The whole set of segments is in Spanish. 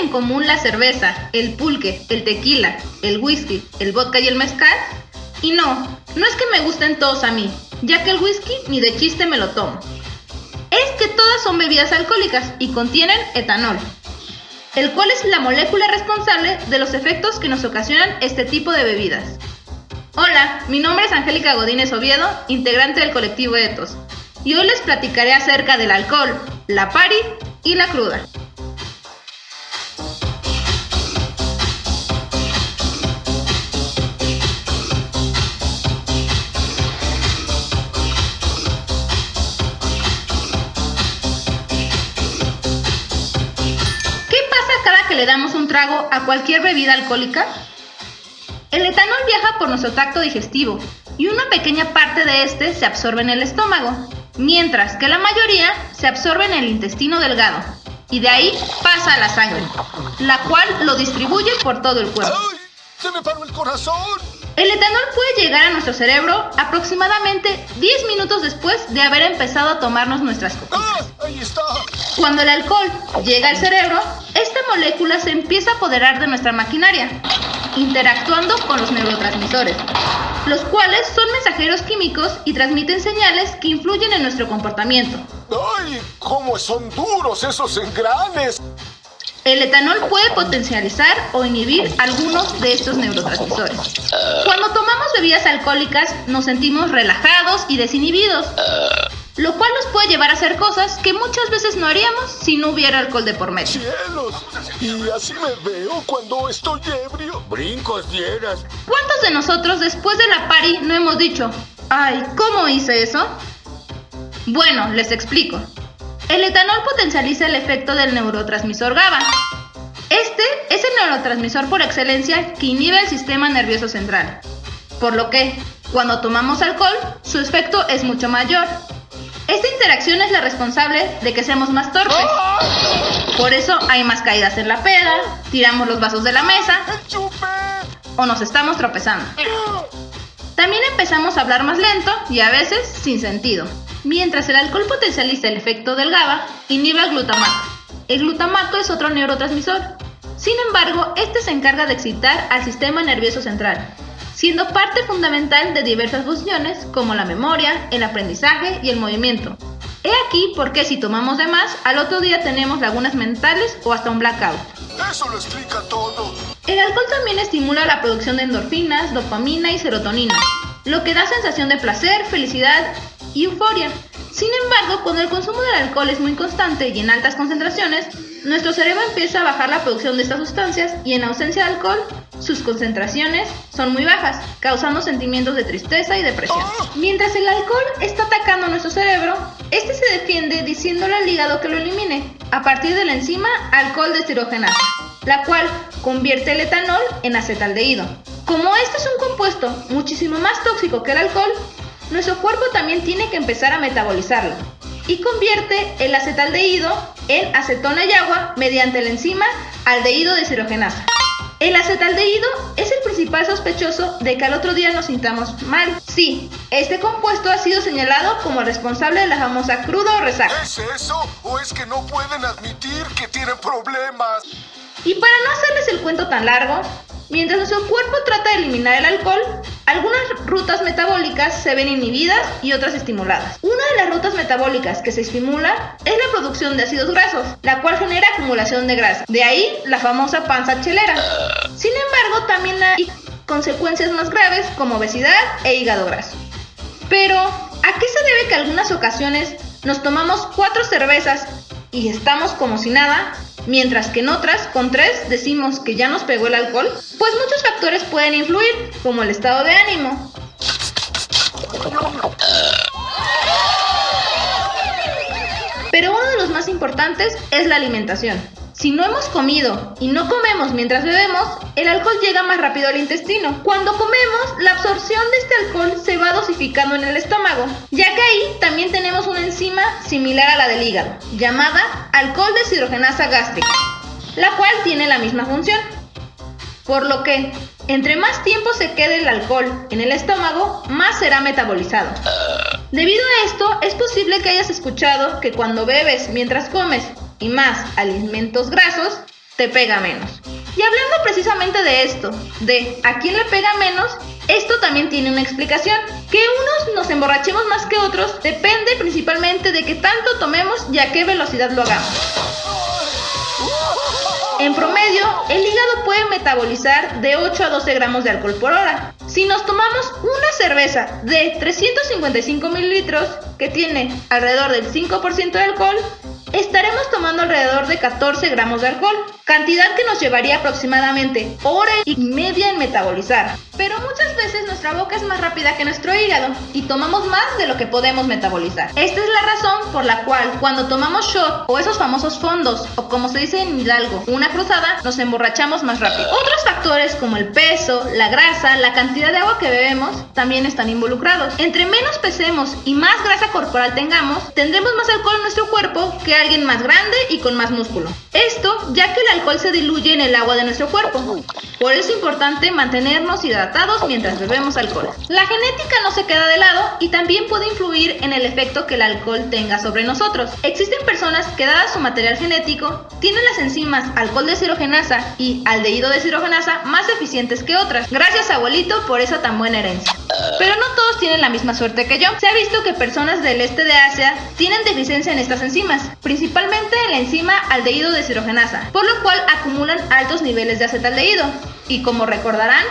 ¿Qué tienen en común la cerveza, el pulque, el tequila, el whisky, el vodka y el mezcal? Y no, no es que me gusten todos a mí, ya que el whisky ni de chiste me lo tomo. Es que todas son bebidas alcohólicas y contienen etanol, el cual es la molécula responsable de los efectos que nos ocasionan este tipo de bebidas. Hola, mi nombre es Angélica Godínez Oviedo, integrante del colectivo Etos, y hoy les platicaré acerca del alcohol, la pari y la cruda. Le damos un trago a cualquier bebida alcohólica? El etanol viaja por nuestro tracto digestivo y una pequeña parte de este se absorbe en el estómago, mientras que la mayoría se absorbe en el intestino delgado y de ahí pasa a la sangre, la cual lo distribuye por todo el cuerpo. ¡Se me paró el corazón! El etanol puede llegar a nuestro cerebro aproximadamente 10 minutos después de haber empezado a tomarnos nuestras copitas. ¡Ah! ¡Ahí está! Cuando el alcohol llega al cerebro, esta molécula se empieza a apoderar de nuestra maquinaria, interactuando con los neurotransmisores, los cuales son mensajeros químicos y transmiten señales que influyen en nuestro comportamiento. ¡Ay! ¿Cómo son duros esos engranes? El etanol puede potencializar o inhibir algunos de estos neurotransmisores. Cuando tomamos bebidas alcohólicas nos sentimos relajados y desinhibidos, lo cual nos puede llevar a hacer cosas que muchas veces no haríamos si no hubiera alcohol de por medio. ¡Cielos! Y así me veo cuando estoy ebrio. Brincos dieras. ¿Cuántos de nosotros después de la party no hemos dicho, ay, ¿cómo hice eso? Bueno, les explico. El etanol potencializa el efecto del neurotransmisor GABA. Este es el neurotransmisor por excelencia que inhibe el sistema nervioso central. Por lo que, cuando tomamos alcohol, su efecto es mucho mayor. Esta interacción es la responsable de que seamos más torpes. Por eso hay más caídas en la peda, tiramos los vasos de la mesa o nos estamos tropezando. También empezamos a hablar más lento y a veces sin sentido. Mientras el alcohol potencializa el efecto del GABA, inhibe el glutamato. El glutamato es otro neurotransmisor. Sin embargo, este se encarga de excitar al sistema nervioso central, siendo parte fundamental de diversas funciones como la memoria, el aprendizaje y el movimiento. He aquí por qué si tomamos de más, al otro día tenemos lagunas mentales o hasta un blackout. Eso lo explica todo. El alcohol también estimula la producción de endorfinas, dopamina y serotonina, lo que da sensación de placer, felicidad y euforia. Sin embargo, cuando el consumo del alcohol es muy constante y en altas concentraciones, nuestro cerebro empieza a bajar la producción de estas sustancias y en ausencia de alcohol, sus concentraciones son muy bajas, causando sentimientos de tristeza y depresión. Mientras el alcohol está atacando nuestro cerebro, este se defiende diciéndole al hígado que lo elimine a partir de la enzima alcohol deshidrogenasa, la cual convierte el etanol en acetaldehído. Como este es un compuesto muchísimo más tóxico que el alcohol, nuestro cuerpo también tiene que empezar a metabolizarlo y convierte el acetaldehído en acetona y agua mediante la enzima aldehído deshidrogenasa. El acetaldehído es el principal sospechoso de que al otro día nos sintamos mal. Sí, este compuesto ha sido señalado como responsable de la famosa cruda o resaca. ¿Es eso o es que no pueden admitir que tienen problemas? Y para no hacerles el cuento tan largo, mientras nuestro cuerpo trata de eliminar el alcohol, algunas rutas metabólicas se ven inhibidas y otras estimuladas. Una de las rutas metabólicas que se estimula es la producción de ácidos grasos, la cual genera acumulación de grasa. De ahí la famosa panza chelera. Sin embargo, también hay consecuencias más graves como obesidad e hígado graso. Pero, ¿a qué se debe que algunas ocasiones nos tomamos cuatro cervezas y estamos como si nada, mientras que en otras, con tres, decimos que ya nos pegó el alcohol? Pues muchos factores pueden influir, como el estado de ánimo. Pero uno de los más importantes es la alimentación. Si no hemos comido y no comemos mientras bebemos, el alcohol llega más rápido al intestino. Cuando comemos, la absorción de este alcohol se va dosificando en el estómago, ya que ahí también tenemos una enzima similar a la del hígado, llamada alcohol deshidrogenasa gástrica, la cual tiene la misma función. Por lo que, entre más tiempo se quede el alcohol en el estómago, más será metabolizado. Debido a esto, es posible que hayas escuchado que cuando bebes mientras comes y más alimentos grasos, te pega menos. Y hablando precisamente de esto, de a quién le pega menos, esto también tiene una explicación. Que unos nos emborrachemos más que otros depende principalmente de qué tanto tomemos y a qué velocidad lo hagamos. En promedio, el hígado puede metabolizar de 8 a 12 gramos de alcohol por hora. Si nos tomamos una cerveza de 355 mililitros, que tiene alrededor del 5% de alcohol, estaremos tomando alrededor de 14 gramos de alcohol, cantidad que nos llevaría aproximadamente hora y media en metabolizar. Pero muchas veces nuestra boca es más rápida que nuestro hígado y tomamos más de lo que podemos metabolizar. Esta es la razón por la cual cuando tomamos shot o esos famosos fondos o como se dice en Hidalgo, una cruzada, nos emborrachamos más rápido. Otros factores como el peso, la grasa, la cantidad de agua que bebemos también están involucrados. Entre menos pesemos y más grasa corporal tengamos, tendremos más alcohol en nuestro cuerpo que alguien más grande y con más músculo. Esto ya que el alcohol se diluye en el agua de nuestro cuerpo. Por eso es importante mantenernos hidratados mientras bebemos alcohol. La genética no se queda de lado y también puede influir en el efecto que el alcohol tenga sobre nosotros. Existen personas que dada su material genético tienen las enzimas alcohol deshidrogenasa y aldehído deshidrogenasa más eficientes que otras. Gracias abuelito por esa tan buena herencia. Pero no todos tienen la misma suerte que yo. Se ha visto que personas del este de Asia tienen deficiencia en estas enzimas, principalmente en la enzima aldehído deshidrogenasa, por lo cual acumulan altos niveles de acetaldehído. Y como recordarán,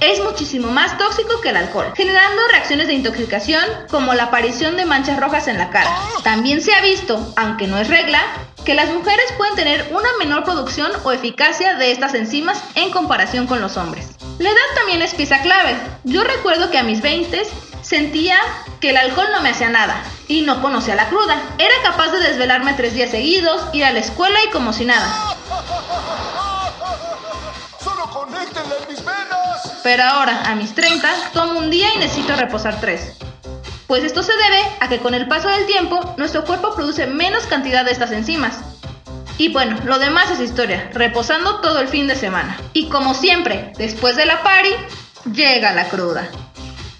es muchísimo más tóxico que el alcohol, generando reacciones de intoxicación como la aparición de manchas rojas en la cara. También se ha visto, aunque no es regla, que las mujeres pueden tener una menor producción o eficacia de estas enzimas en comparación con los hombres. La edad también es pieza clave. Yo recuerdo que a mis 20 sentía que el alcohol no me hacía nada y no conocía la cruda. Era capaz de desvelarme tres días seguidos, ir a la escuela y como si nada. ¡Solo en mis venas! Pero ahora, a mis 30, tomo un día y necesito reposar tres. Pues esto se debe a que con el paso del tiempo, nuestro cuerpo produce menos cantidad de estas enzimas. Y bueno, lo demás es historia, reposando todo el fin de semana. Y como siempre, después de la party, llega la cruda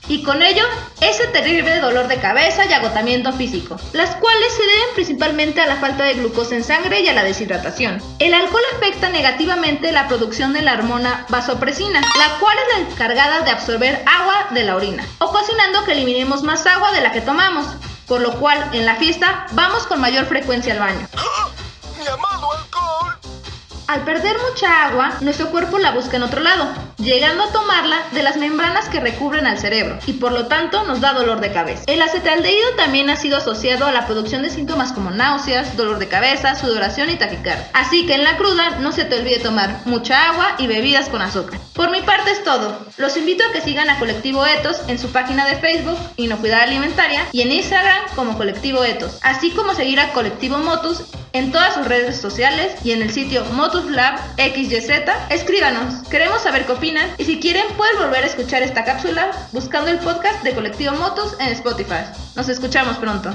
y con ello ese terrible dolor de cabeza y agotamiento físico, las cuales se deben principalmente a la falta de glucosa en sangre y a la deshidratación. El alcohol afecta negativamente la producción de la hormona vasopresina, la cual es la encargada de absorber agua de la orina, ocasionando que eliminemos más agua de la que tomamos, por lo cual en la fiesta vamos con mayor frecuencia al baño. Al perder mucha agua, nuestro cuerpo la busca en otro lado, llegando a tomarla de las membranas que recubren al cerebro y por lo tanto nos da dolor de cabeza. El acetaldehído también ha sido asociado a la producción de síntomas como náuseas, dolor de cabeza, sudoración y taquicardia. Así que en la cruda no se te olvide tomar mucha agua y bebidas con azúcar. Por mi parte es todo. Los invito a que sigan a Colectivo Etos en su página de Facebook Inocuidad Alimentaria y en Instagram como Colectivo Etos, así como seguir a Colectivo Motus en todas sus redes sociales y en el sitio Motus XYZ. Escríbanos, queremos saber qué opinan y si quieren pueden volver a escuchar esta cápsula buscando el podcast de Colectivo Motus en Spotify. Nos escuchamos pronto.